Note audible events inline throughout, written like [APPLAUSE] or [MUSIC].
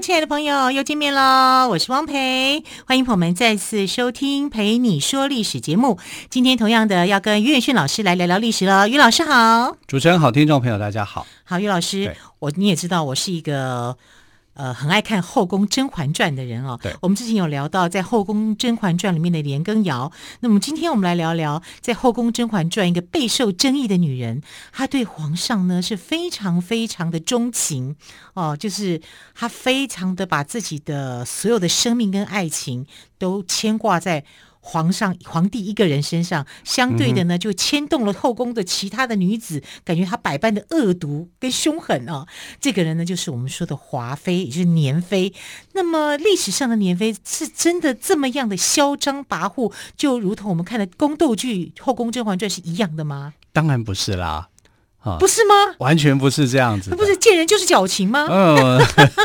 亲爱的朋友，又见面喽，我是汪培，欢迎朋友们再次收听《陪你说历史》节目。今天同样的要跟于远逊老师来聊聊历史了。于老师好，主持人好，听众朋友大家好。好，于老师，我你也知道，我是一个。呃，很爱看《后宫甄嬛传》的人哦。对，我们之前有聊到在《后宫甄嬛传》里面的年羹尧。那么今天我们来聊聊在《后宫甄嬛传》一个备受争议的女人，她对皇上呢是非常非常的钟情哦，就是她非常的把自己的所有的生命跟爱情都牵挂在。皇上、皇帝一个人身上，相对的呢，就牵动了后宫的其他的女子，嗯、感觉她百般的恶毒跟凶狠啊。这个人呢，就是我们说的华妃，也就是年妃。那么历史上的年妃是真的这么样的嚣张跋扈，就如同我们看的宫斗剧《后宫甄嬛传》是一样的吗？当然不是啦。不是吗？完全不是这样子。不是见人就是矫情吗？嗯，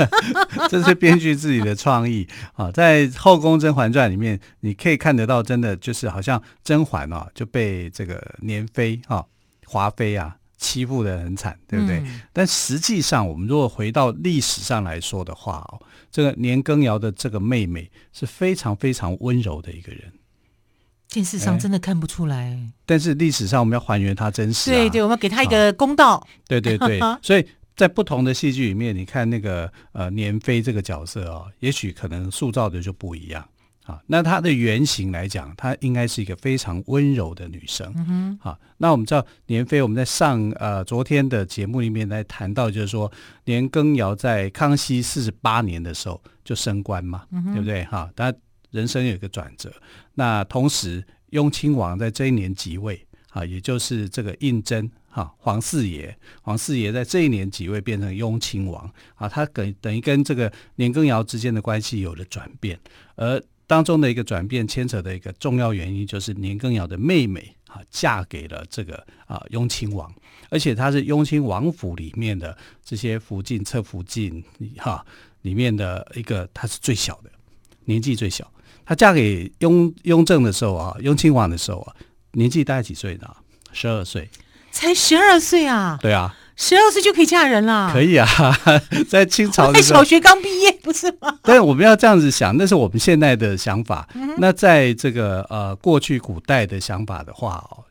[LAUGHS] 这是编剧自己的创意啊。在《后宫甄嬛传》里面，你可以看得到，真的就是好像甄嬛啊就被这个年妃啊、华妃啊欺负的很惨，对不对？嗯、但实际上，我们如果回到历史上来说的话哦，这个年羹尧的这个妹妹是非常非常温柔的一个人。电视上真的看不出来，但是历史上我们要还原它真实、啊。对对，我们要给他一个公道。哦、对对对，[LAUGHS] 所以在不同的戏剧里面，你看那个呃年妃这个角色哦，也许可能塑造的就不一样啊。那她的原型来讲，她应该是一个非常温柔的女生。嗯哼。好，那我们知道年妃，我们在上呃昨天的节目里面来谈到，就是说年羹尧在康熙四十八年的时候就升官嘛，嗯、对不对？哈，他。人生有一个转折，那同时雍亲王在这一年即位啊，也就是这个胤禛哈皇四爷，皇四爷在这一年即位变成雍亲王啊，他等等于跟这个年羹尧之间的关系有了转变，而当中的一个转变牵扯的一个重要原因就是年羹尧的妹妹啊嫁给了这个啊雍亲王，而且他是雍亲王府里面的这些福晋、侧福晋哈里面的一个，他是最小的，年纪最小。她嫁给雍雍正的时候啊，雍亲王的时候啊，年纪大概几岁呢？十二岁，才十二岁啊？对啊，十二岁就可以嫁人了？可以啊，[LAUGHS] 在清朝在小学刚毕业不是吗？但是我们要这样子想，那是我们现在的想法。嗯、那在这个呃过去古代的想法的话哦，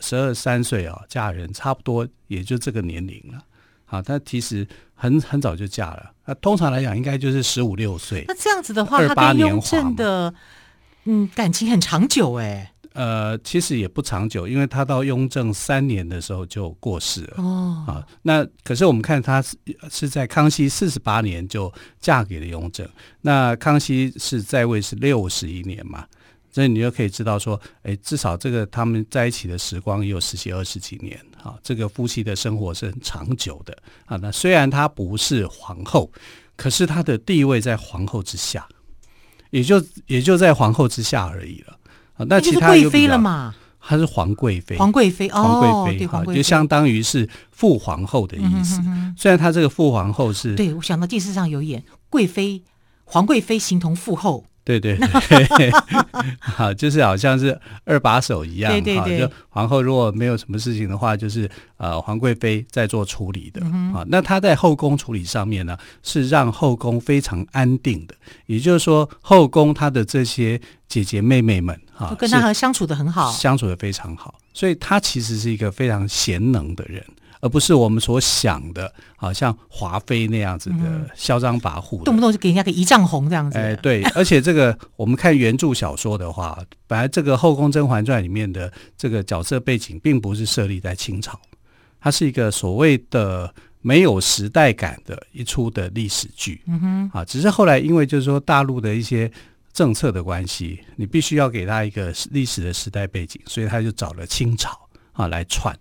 十二三岁哦嫁人，差不多也就这个年龄了。啊，她其实很很早就嫁了。那通常来讲，应该就是十五六岁。那这样子的话，他跟雍正的嗯感情很长久哎。呃，其实也不长久，因为他到雍正三年的时候就过世了。哦。啊，那可是我们看他是是在康熙四十八年就嫁给了雍正。那康熙是在位是六十一年嘛。所以你就可以知道说，哎，至少这个他们在一起的时光也有十几二十几年啊，这个夫妻的生活是很长久的啊。那虽然她不是皇后，可是她的地位在皇后之下，也就也就在皇后之下而已了啊。那其他贵妃了嘛？她是皇贵妃，皇贵妃，皇贵妃，哈，就相当于是副皇后的意思。嗯、哼哼虽然她这个副皇后是，对，我想到电视上有演贵妃，皇贵妃形同父后。对对对，好，[LAUGHS] [LAUGHS] 就是好像是二把手一样，对对对，就皇后如果没有什么事情的话，就是呃皇贵妃在做处理的啊。那她在后宫处理上面呢，是让后宫非常安定的，也就是说后宫她的这些姐姐妹妹们哈，跟她相处的很好，相处的非常好，所以她其实是一个非常贤能的人。而不是我们所想的，好像华妃那样子的嚣张跋扈，动不动就给人家个一丈红这样子。哎，对，而且这个我们看原著小说的话，本来这个《后宫甄嬛传》里面的这个角色背景并不是设立在清朝，它是一个所谓的没有时代感的一出的历史剧。嗯哼，啊，只是后来因为就是说大陆的一些政策的关系，你必须要给他一个历史的时代背景，所以他就找了清朝啊来串。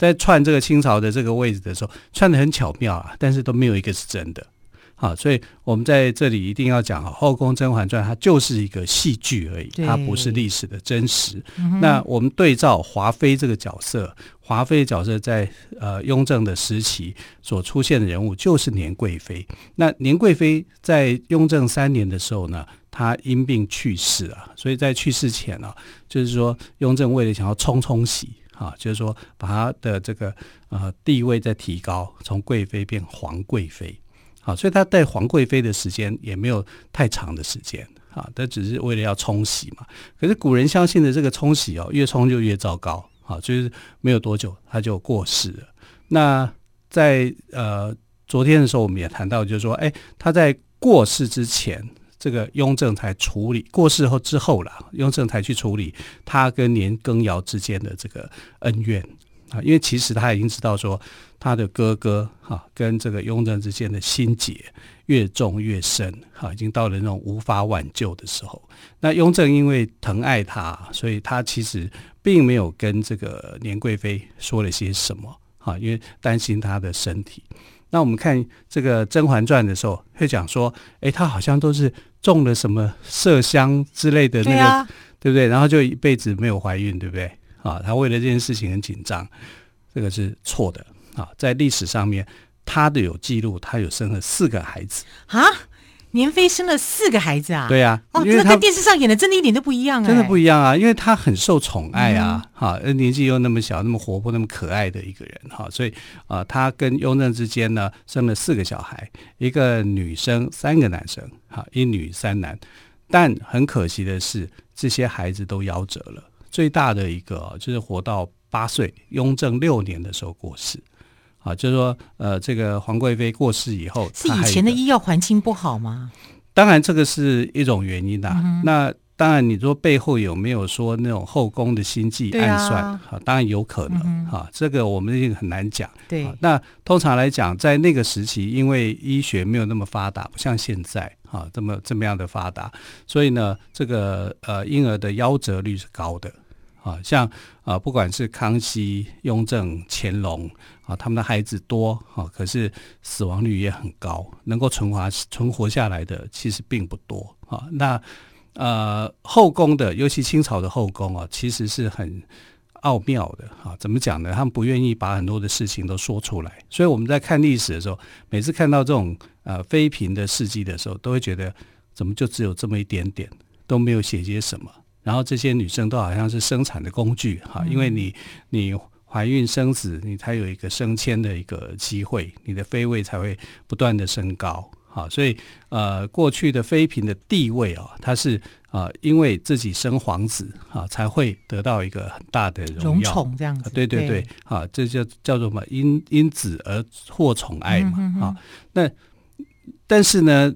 在串这个清朝的这个位置的时候，串的很巧妙啊，但是都没有一个是真的好，所以我们在这里一定要讲《后宫甄嬛传》，它就是一个戏剧而已，它不是历史的真实。嗯、那我们对照华妃这个角色，华妃的角色在呃雍正的时期所出现的人物就是年贵妃。那年贵妃在雍正三年的时候呢，她因病去世啊，所以在去世前呢、啊，就是说雍正为了想要冲冲喜啊，就是说把她的这个呃地位再提高，从贵妃变皇贵妃。好，所以他带皇贵妃的时间也没有太长的时间啊，他只是为了要冲喜嘛。可是古人相信的这个冲喜哦，越冲就越糟糕啊，就是没有多久他就过世了。那在呃昨天的时候，我们也谈到，就是说，哎，他在过世之前，这个雍正才处理；过世后之后了，雍正才去处理他跟年羹尧之间的这个恩怨啊，因为其实他已经知道说。他的哥哥哈跟这个雍正之间的心结越重越深哈，已经到了那种无法挽救的时候。那雍正因为疼爱他，所以他其实并没有跟这个年贵妃说了些什么哈，因为担心他的身体。那我们看这个《甄嬛传》的时候，会讲说，哎，他好像都是中了什么麝香之类的那个，对啊，对不对？然后就一辈子没有怀孕，对不对？啊，他为了这件事情很紧张，这个是错的。啊，在历史上面，他的有记录，他有生了四个孩子啊。年妃生了四个孩子啊？对呀、啊，哦，这个跟电视上演的真的一点都不一样啊、欸，真的不一样啊，因为他很受宠爱啊，哈、嗯，年纪又那么小，那么活泼，那么可爱的一个人哈，所以啊，他跟雍正之间呢，生了四个小孩，一个女生，三个男生，哈，一女三男，但很可惜的是，这些孩子都夭折了，最大的一个就是活到八岁，雍正六年的时候过世。啊，就是说，呃，这个皇贵妃过世以后，是以前的医药环境不好吗？当然，这个是一种原因呐、啊嗯。那当然，你说背后有没有说那种后宫的心计暗算？啊，当然有可能。哈、嗯，这个我们也很难讲。对，那通常来讲，在那个时期，因为医学没有那么发达，不像现在啊这么这么样的发达，所以呢，这个呃婴儿的夭折率是高的。啊，像啊，不管是康熙、雍正、乾隆啊，他们的孩子多啊，可是死亡率也很高，能够存活存活下来的其实并不多啊。那呃，后宫的，尤其清朝的后宫啊，其实是很奥妙的啊。怎么讲呢？他们不愿意把很多的事情都说出来，所以我们在看历史的时候，每次看到这种呃妃嫔的事迹的时候，都会觉得怎么就只有这么一点点，都没有写些什么。然后这些女生都好像是生产的工具哈，因为你你怀孕生子，你才有一个升迁的一个机会，你的妃位才会不断的升高哈。所以呃，过去的妃嫔的地位啊，她是啊、呃，因为自己生皇子啊，才会得到一个很大的荣耀，荣宠这样子。对对对，啊，这叫叫做什么？因因子而获宠爱嘛啊、嗯。那但是呢，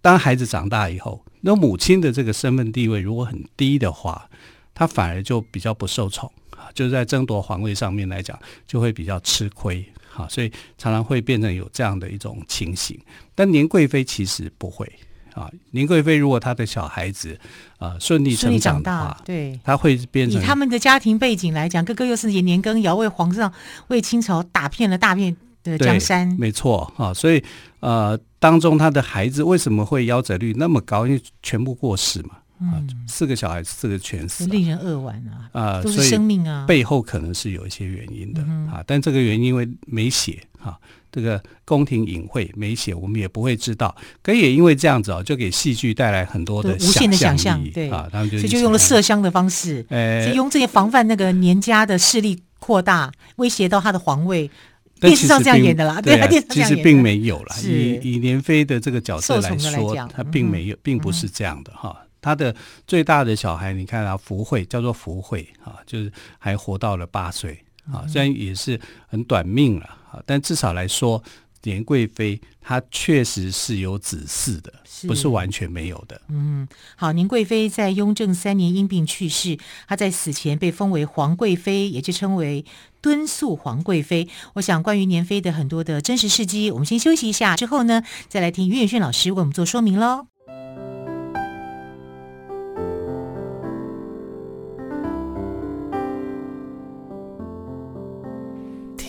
当孩子长大以后。那母亲的这个身份地位如果很低的话，她反而就比较不受宠啊，就是在争夺皇位上面来讲，就会比较吃亏啊，所以常常会变成有这样的一种情形。但年贵妃其实不会啊，年贵妃如果她的小孩子啊顺利成长的话，对，她会变成以他们的家庭背景来讲，哥哥又是年年羹尧为皇上为清朝打遍了大片的江山，没错啊，所以呃。当中他的孩子为什么会夭折率那么高？因为全部过世嘛，啊、嗯，四个小孩四个全死，令人扼腕啊！啊、呃，都是生命啊，背后可能是有一些原因的、嗯、啊。但这个原因因为没写啊，这个宫廷隐晦没写，我们也不会知道。可也因为这样子啊，就给戏剧带来很多的无限的想象，对啊，他们就所以就用了麝香的方式，呃，用这些防范那个年家的势力扩大，威胁到他的皇位。电视上这样演的啦，对啊，其实并没有啦。以以年飞的这个角色来说，他并没有，并不是这样的哈。他的最大的小孩，你看啊，福慧叫做福慧啊，就是还活到了八岁啊，虽然也是很短命了啊，但至少来说。年贵妃她确实是有子嗣的，不是完全没有的。嗯，好，年贵妃在雍正三年因病去世，她在死前被封为皇贵妃，也就称为敦肃皇贵妃。我想关于年妃的很多的真实事迹，我们先休息一下，之后呢，再来听于远炫老师为我们做说明喽。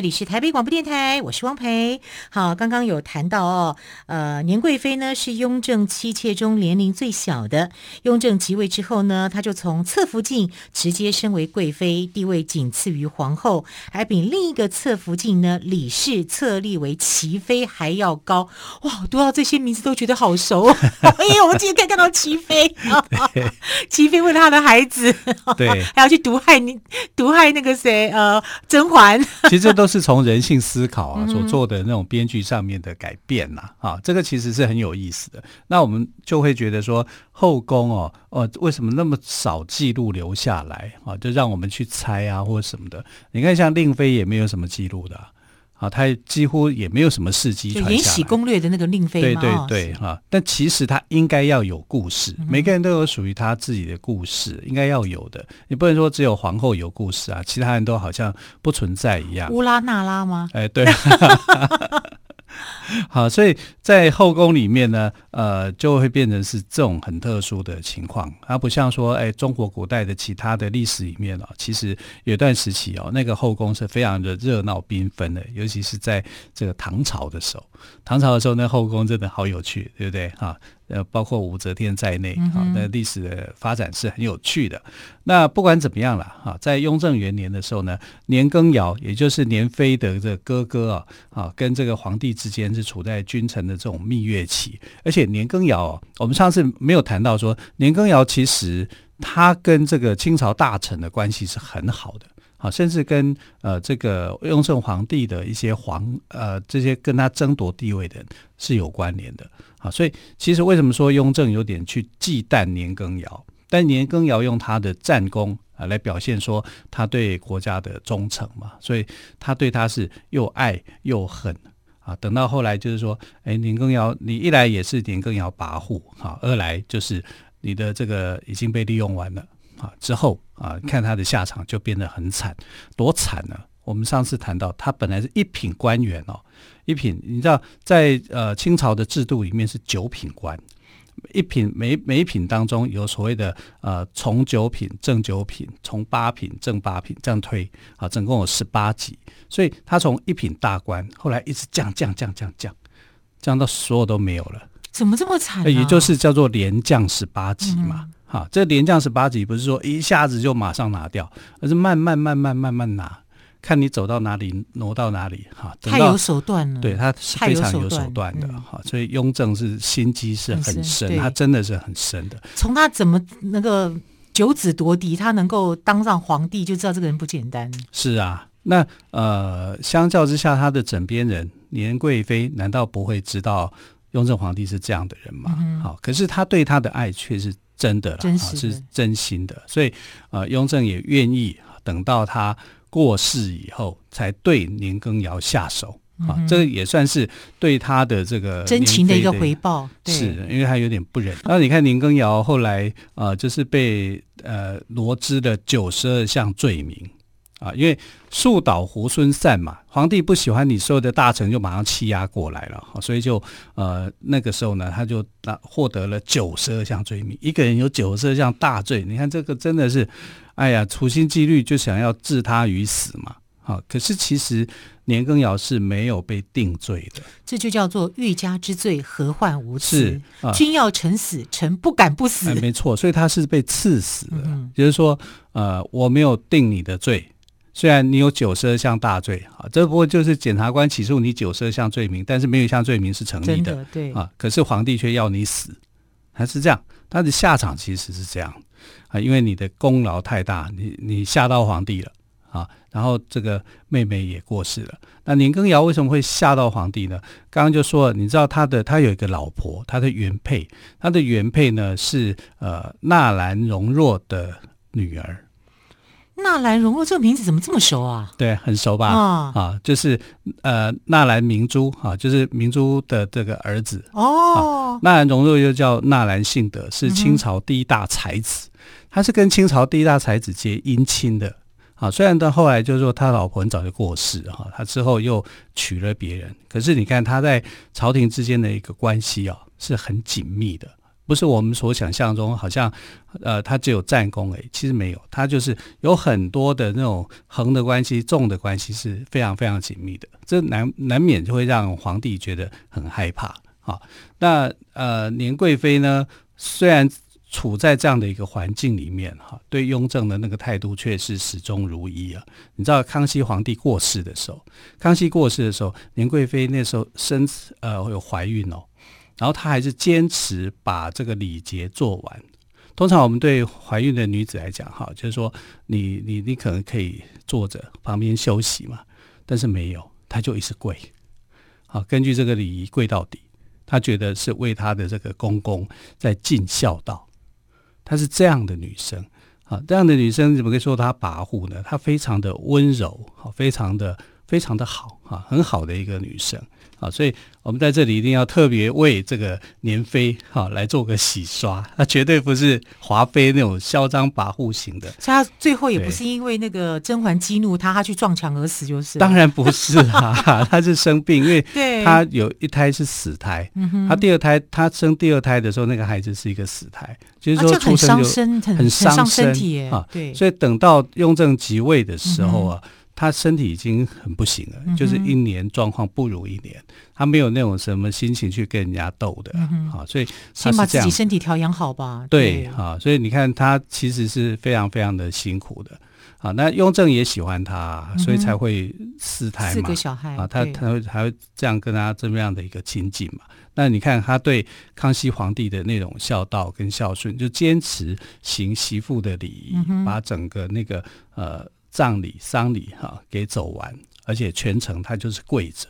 这里是台北广播电台，我是汪培。好，刚刚有谈到哦，呃，年贵妃呢是雍正妻妾中年龄最小的。雍正即位之后呢，她就从侧福晋直接升为贵妃，地位仅次于皇后，还比另一个侧福晋呢李氏册立为齐妃还要高。[LAUGHS] 哇，读到这些名字都觉得好熟。哎呀，我们今天可以看到齐妃，齐妃为了他的孩子，对，[LAUGHS] 还要去毒害你，毒害那个谁，呃，甄嬛。[LAUGHS] 其实都。是从人性思考啊所做的那种编剧上面的改变呐啊，这个其实是很有意思的。那我们就会觉得说后宫哦哦，为什么那么少记录留下来啊？就让我们去猜啊或者什么的。你看像令妃也没有什么记录的。啊，他几乎也没有什么事迹传下来。《延禧攻略》的那个令妃，对对对，哈、哦。但其实他应该要有故事，嗯、每个人都有属于他自己的故事，应该要有的。你不能说只有皇后有故事啊，其他人都好像不存在一样。乌拉那拉吗？哎，对。[LAUGHS] [LAUGHS] 好，所以在后宫里面呢，呃，就会变成是这种很特殊的情况。它不像说，哎，中国古代的其他的历史里面哦，其实有段时期哦，那个后宫是非常的热闹缤纷的，尤其是在这个唐朝的时候。唐朝的时候，那后宫真的好有趣，对不对？哈。呃，包括武则天在内，啊，那历史的发展是很有趣的。嗯、那不管怎么样了，哈，在雍正元年的时候呢，年羹尧，也就是年妃的这哥哥啊，啊，跟这个皇帝之间是处在君臣的这种蜜月期。而且年羹尧，我们上次没有谈到说，年羹尧其实他跟这个清朝大臣的关系是很好的，啊，甚至跟呃这个雍正皇帝的一些皇呃这些跟他争夺地位的人是有关联的。啊，所以其实为什么说雍正有点去忌惮年羹尧？但年羹尧用他的战功啊来表现说他对国家的忠诚嘛，所以他对他是又爱又恨啊。等到后来就是说，哎，年羹尧你一来也是年羹尧跋扈，哈，二来就是你的这个已经被利用完了啊。之后啊，看他的下场就变得很惨，多惨呢？我们上次谈到，他本来是一品官员哦。一品，你知道，在呃清朝的制度里面是九品官，一品每每一品当中有所谓的呃从九品、正九品、从八品、正八品这样推啊，总共有十八级，所以他从一品大官后来一直降降降降降，降到所有都没有了，怎么这么惨啊？也就是叫做连降十八级嘛，哈、嗯，这连降十八级不是说一下子就马上拿掉，而是慢慢慢慢慢慢拿。看你走到哪里，挪到哪里，哈，太有手段了。对，他是非常有手段的，哈、嗯。所以雍正是心机是很深，他真的是很深的。从他怎么那个九子夺嫡，他能够当上皇帝，就知道这个人不简单。是啊，那呃，相较之下，他的枕边人年贵妃难道不会知道雍正皇帝是这样的人吗？好、嗯，可是他对他的爱却是真的了，真是真心的。所以呃，雍正也愿意等到他。过世以后，才对年羹尧下手、嗯、啊，这个也算是对他的这个真情的一个回报。是，因为他有点不忍。那你看年羹尧后来啊，就是被呃罗织的九十二项罪名啊，因为树倒猢狲散嘛，皇帝不喜欢你，所有的大臣就马上欺压过来了，所以就呃那个时候呢，他就拿获得了九十二项罪名，一个人有九十二项大罪，你看这个真的是。哎呀，处心积虑就想要置他于死嘛！好，可是其实年羹尧是没有被定罪的，这就叫做欲加之罪，何患无辞？是，啊、君要臣死，臣不敢不死。哎、没错，所以他是被赐死的。嗯、就是说，呃，我没有定你的罪，虽然你有九十二项大罪啊，这不过就是检察官起诉你九十二项罪名，但是没有一项罪名是成立的，的对啊。可是皇帝却要你死，还是这样，他的下场其实是这样。啊，因为你的功劳太大，你你吓到皇帝了啊，然后这个妹妹也过世了。那年羹尧为什么会吓到皇帝呢？刚刚就说了，你知道他的他有一个老婆，他的原配，他的原配呢是呃纳兰容若的女儿。纳兰容若这个名字怎么这么熟啊？对，很熟吧？啊，啊，就是呃纳兰明珠啊，就是明珠的这个儿子哦。纳兰容若又叫纳兰性德，是清朝第一大才子，嗯、他是跟清朝第一大才子结姻亲的啊。虽然到后来就是说他老婆很早就过世哈、啊，他之后又娶了别人，可是你看他在朝廷之间的一个关系啊，是很紧密的。不是我们所想象中，好像，呃，他只有战功诶，其实没有，他就是有很多的那种横的关系、纵的关系是非常非常紧密的，这难难免就会让皇帝觉得很害怕啊。那呃，年贵妃呢，虽然处在这样的一个环境里面哈，对雍正的那个态度却是始终如一啊。你知道康熙皇帝过世的时候，康熙过世的时候，年贵妃那时候生呃有怀孕哦。然后她还是坚持把这个礼节做完。通常我们对怀孕的女子来讲，哈，就是说你你你可能可以坐着旁边休息嘛，但是没有，她就一直跪。好，根据这个礼仪跪到底，她觉得是为她的这个公公在尽孝道。她是这样的女生啊，这样的女生怎么可以说她跋扈呢？她非常的温柔，好，非常的非常的好啊，很好的一个女生。啊，所以我们在这里一定要特别为这个年妃哈来做个洗刷，她绝对不是华妃那种嚣张跋扈型的。所以她最后也不是因为那个甄嬛激怒她，她去撞墙而死，就是。当然不是啊，[LAUGHS] 她是生病，因为她有一胎是死胎，她第二胎她生第二胎的时候，那个孩子是一个死胎，就是说出生就很伤身，很伤身体啊。对，所以等到雍正即位的时候啊。他身体已经很不行了，嗯、就是一年状况不如一年，他没有那种什么心情去跟人家斗的，嗯、啊，所以先把自己身体调养好吧。对，啊，所以你看他其实是非常非常的辛苦的，啊，那雍正也喜欢他，所以才会四胎嘛，四个小孩啊，他他会还会这样跟他这么样的一个亲近嘛。那你看他对康熙皇帝的那种孝道跟孝顺，就坚持行媳妇的礼仪，嗯、把整个那个呃。葬礼、丧礼哈，给走完，而且全程他就是跪着，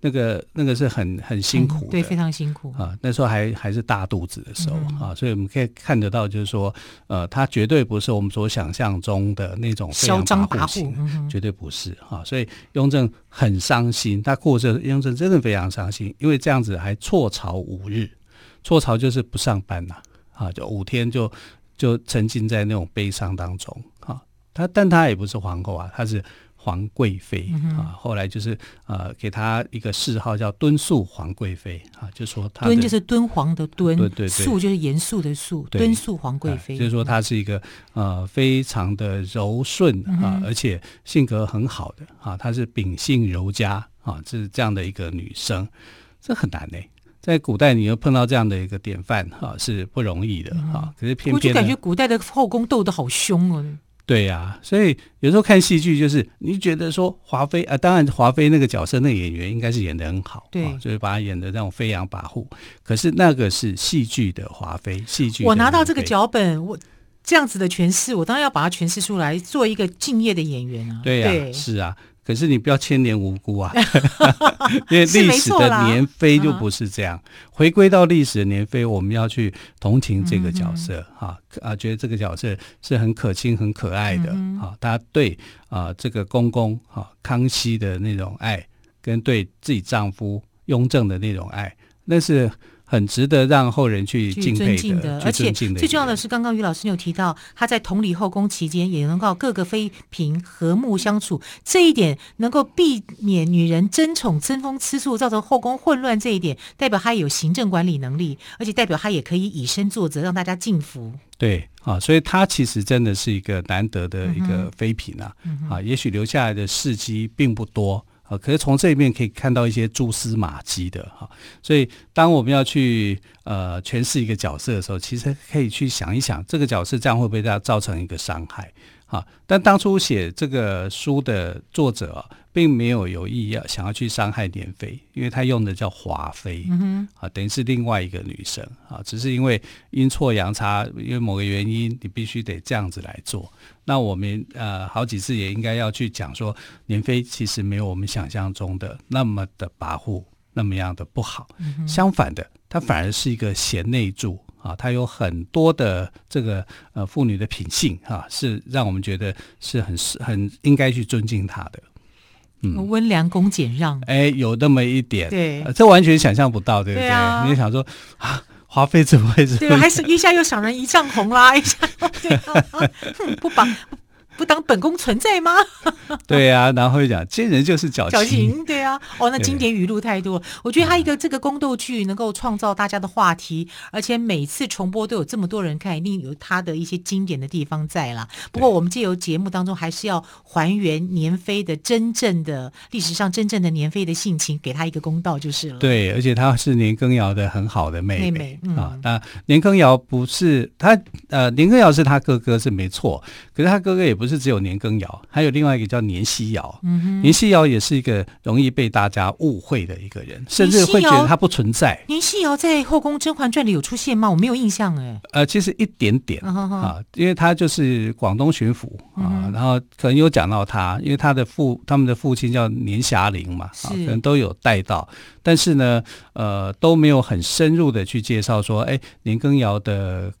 那个那个是很很辛苦的，对，非常辛苦啊。那时候还还是大肚子的时候啊，嗯、所以我们可以看得到，就是说，呃，他绝对不是我们所想象中的那种嚣张跋扈，绝对不是哈。所以雍正很伤心，他过世，雍正真的非常伤心，因为这样子还辍朝五日，辍朝就是不上班呐，啊，就五天就就沉浸在那种悲伤当中。她，但她也不是皇后啊，她是皇贵妃、嗯、啊。后来就是呃，给她一个谥号叫敦肃皇贵妃啊，就说她敦就是敦煌的敦，对对对，肃就是严肃的肃，敦肃皇贵妃。就是说她是一个呃非常的柔顺啊，而且性格很好的啊，她是秉性柔佳啊，是这样的一个女生，这很难呢、欸。在古代，你又碰到这样的一个典范哈，是不容易的啊。可是偏偏我就感觉古代的后宫斗得好凶哦。对呀、啊，所以有时候看戏剧，就是你觉得说华妃啊，当然华妃那个角色，那个演员应该是演的很好，对、啊，就是把她演的那种飞扬跋扈。可是那个是戏剧的华妃，戏剧。我拿到这个脚本，我这样子的诠释，我当然要把它诠释出来，做一个敬业的演员啊。对呀、啊，是啊。可是你不要牵连无辜啊，[LAUGHS] 因为历史的年妃就不是这样。回归到历史的年妃，我们要去同情这个角色哈啊，觉得这个角色是很可亲、很可爱的啊。他对啊这个公公哈康熙的那种爱，跟对自己丈夫雍正的那种爱，那是。很值得让后人去敬佩的，而且最重要的是，刚刚于老师有提到，他在同理后宫期间，也能够各个妃嫔和睦相处，这一点能够避免女人争宠、争风吃醋，造成后宫混乱。这一点代表他有行政管理能力，而且代表他也可以以身作则，让大家敬服。对啊，所以他其实真的是一个难得的一个妃嫔啊，嗯嗯、啊，也许留下来的事迹并不多。可是从这一面可以看到一些蛛丝马迹的哈，所以当我们要去呃诠释一个角色的时候，其实可以去想一想，这个角色这样会不会造造成一个伤害啊。但当初写这个书的作者啊，并没有有意要想要去伤害年妃，因为他用的叫华妃，嗯啊，等于是另外一个女生啊，只是因为阴错阳差，因为某个原因，你必须得这样子来做。那我们呃好几次也应该要去讲说，年妃其实没有我们想象中的那么的跋扈，那么样的不好。嗯、相反的，她反而是一个贤内助啊，她有很多的这个呃妇女的品性啊，是让我们觉得是很很应该去尊敬她的。嗯，温良恭俭让，哎，有那么一点，对、呃，这完全想象不到，对不对？对啊、你就想说啊。华妃怎么会是？对，还是一下又想人一丈红啦，一下对、[LAUGHS] 啊嗯、不绑。不当本宫存在吗？[LAUGHS] 对呀、啊，然后会讲奸人就是矫情，矫情对啊。哦，那经典语录太多。我觉得他一个这个宫斗剧能够创造大家的话题，而且每次重播都有这么多人看，一定有他的一些经典的地方在啦。不过我们借由节目当中，还是要还原年妃的真正的历史上真正的年妃的性情，给她一个公道就是了。对，而且她是年羹尧的很好的妹妹，妹妹嗯、啊。那年羹尧不是他呃，年羹尧是他哥哥是没错，可是他哥哥也。不是只有年羹尧，还有另外一个叫年希尧。嗯哼，年希尧也是一个容易被大家误会的一个人，甚至会觉得他不存在。年希尧在《后宫甄嬛传》里有出现吗？我没有印象哎。呃，其实一点点、uh. 啊，因为他就是广东巡抚啊，uh. 然后可能有讲到他，因为他的父他们的父亲叫年霞龄嘛，啊，可能都有带到，但是呢，呃，都没有很深入的去介绍说，哎，年羹尧的。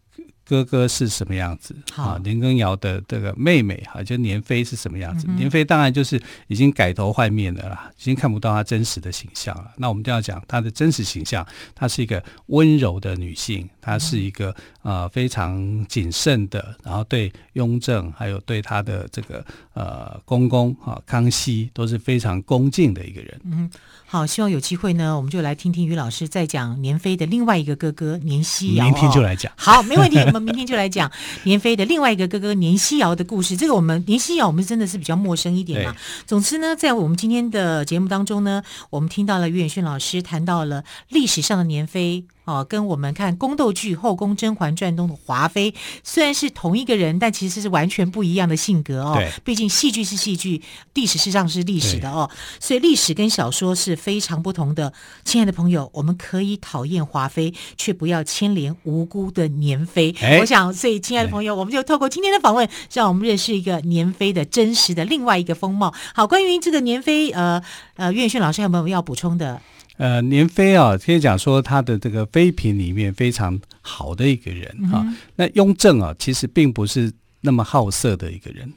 哥哥是什么样子？啊，年羹尧的这个妹妹哈，就年妃是什么样子？嗯、年妃当然就是已经改头换面的啦，已经看不到她真实的形象了。那我们就要讲她的真实形象，她是一个温柔的女性，她是一个呃非常谨慎的，然后对雍正还有对她的这个呃公公啊康熙都是非常恭敬的一个人。嗯，好，希望有机会呢，我们就来听听于老师再讲年妃的另外一个哥哥年希尧。明天就来讲。好，没问题。我们明天就来讲年妃的另外一个哥哥年希尧的故事。这个我们年希尧，我们真的是比较陌生一点嘛。总之呢，在我们今天的节目当中呢，我们听到了于远逊老师谈到了历史上的年妃。哦，跟我们看宫斗剧《后宫甄嬛传》中的华妃，虽然是同一个人，但其实是完全不一样的性格哦。对，毕竟戏剧是戏剧，历史实上是历史的哦。所以历史跟小说是非常不同的。亲爱的朋友，我们可以讨厌华妃，却不要牵连无辜的年妃。哎，我想，所以亲爱的朋友，我们就透过今天的访问，让我们认识一个年妃的真实的另外一个风貌。好，关于这个年妃，呃呃，于远逊老师还有没有要补充的？呃，年妃啊，可以讲说他的这个妃嫔里面非常好的一个人啊、嗯。那雍正啊，其实并不是那么好色的一个人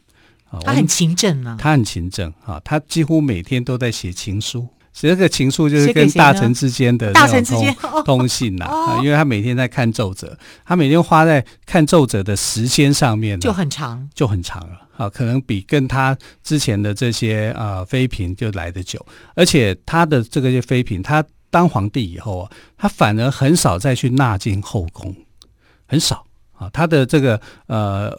啊。他很勤政啊，他很勤政啊，他几乎每天都在写情书。这个情书就是跟大臣之间的大臣之间 [LAUGHS] 通信呐、啊，因为他每天在看奏折，他每天花在看奏折的时间上面就很长，就很长了啊，可能比跟他之前的这些啊妃嫔就来得久，而且他的这个些妃嫔，他当皇帝以后啊，他反而很少再去纳进后宫，很少啊，他的这个呃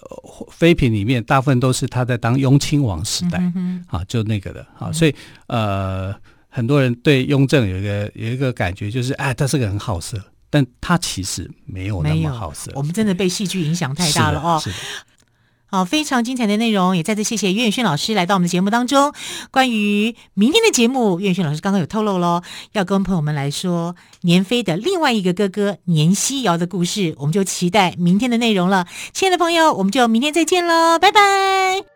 妃嫔里面大部分都是他在当雍亲王时代啊，就那个的啊，所以呃。很多人对雍正有一个有一个感觉，就是哎，他是个很好色，但他其实没有那么好色。我们真的被戏剧影响太大了哦。好，非常精彩的内容，也再次谢谢岳远逊老师来到我们的节目当中。关于明天的节目，岳远逊老师刚刚有透露喽，要跟朋友们来说年妃的另外一个哥哥年希尧的故事，我们就期待明天的内容了。亲爱的朋友，我们就明天再见喽，拜拜。